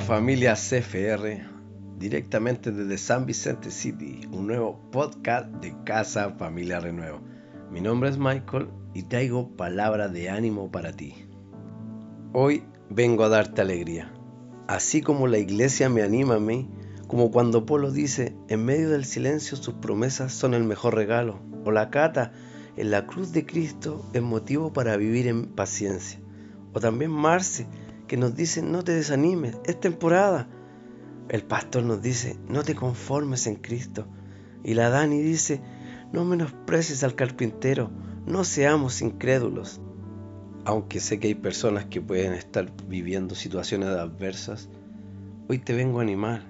Familia CFR, directamente desde San Vicente City, un nuevo podcast de Casa Familia Renuevo. Mi nombre es Michael y traigo palabra de ánimo para ti. Hoy vengo a darte alegría, así como la iglesia me anima a mí, como cuando Polo dice, en medio del silencio sus promesas son el mejor regalo, o la cata, en la cruz de Cristo es motivo para vivir en paciencia, o también Marce, que nos dice, no te desanimes, es temporada. El pastor nos dice, no te conformes en Cristo. Y la Dani dice, no menosprecies al carpintero, no seamos incrédulos. Aunque sé que hay personas que pueden estar viviendo situaciones adversas, hoy te vengo a animar,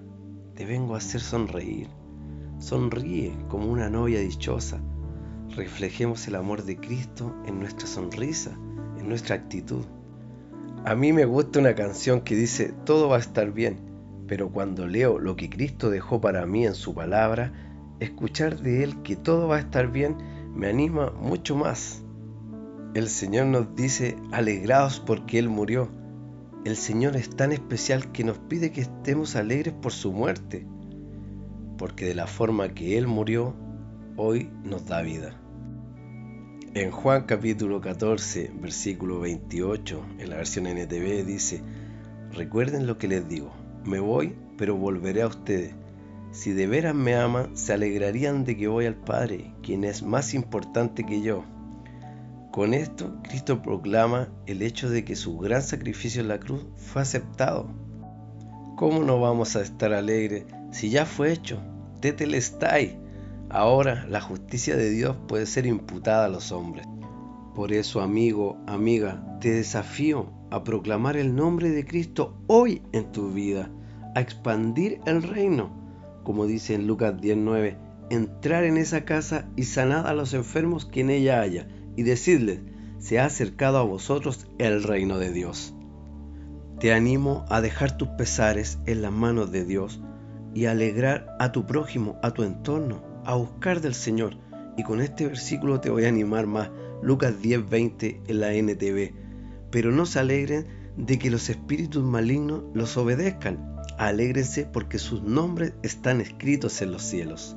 te vengo a hacer sonreír. Sonríe como una novia dichosa. Reflejemos el amor de Cristo en nuestra sonrisa, en nuestra actitud. A mí me gusta una canción que dice, todo va a estar bien, pero cuando leo lo que Cristo dejó para mí en su palabra, escuchar de Él que todo va a estar bien me anima mucho más. El Señor nos dice, alegrados porque Él murió. El Señor es tan especial que nos pide que estemos alegres por su muerte, porque de la forma que Él murió, hoy nos da vida. En Juan capítulo 14, versículo 28, en la versión NTV dice, recuerden lo que les digo, me voy, pero volveré a ustedes. Si de veras me aman, se alegrarían de que voy al Padre, quien es más importante que yo. Con esto, Cristo proclama el hecho de que su gran sacrificio en la cruz fue aceptado. ¿Cómo no vamos a estar alegres si ya fue hecho? Tetelestai Ahora la justicia de Dios puede ser imputada a los hombres. Por eso, amigo, amiga, te desafío a proclamar el nombre de Cristo hoy en tu vida, a expandir el reino, como dice en Lucas 19, entrar en esa casa y sanar a los enfermos que en ella haya, y decirles, se ha acercado a vosotros el reino de Dios. Te animo a dejar tus pesares en las manos de Dios y alegrar a tu prójimo, a tu entorno, a buscar del Señor. Y con este versículo te voy a animar más. Lucas 10:20 en la NTV. Pero no se alegren de que los espíritus malignos los obedezcan. Alégrense porque sus nombres están escritos en los cielos.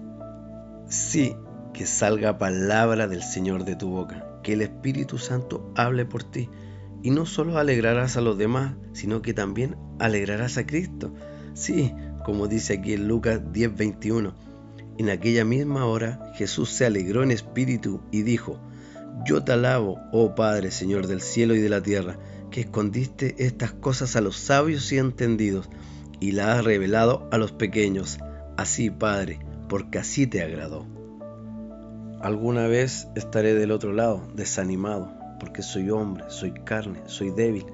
Sí, que salga palabra del Señor de tu boca, que el Espíritu Santo hable por ti. Y no solo alegrarás a los demás, sino que también alegrarás a Cristo. Sí, como dice aquí en Lucas 10:21 en aquella misma hora Jesús se alegró en espíritu y dijo, Yo te alabo, oh Padre, Señor del cielo y de la tierra, que escondiste estas cosas a los sabios y entendidos y las has revelado a los pequeños. Así, Padre, porque así te agradó. Alguna vez estaré del otro lado, desanimado, porque soy hombre, soy carne, soy débil,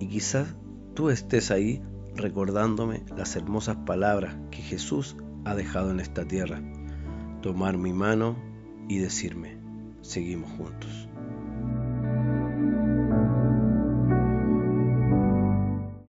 y quizás tú estés ahí recordándome las hermosas palabras que Jesús ha dejado en esta tierra, tomar mi mano y decirme, seguimos juntos.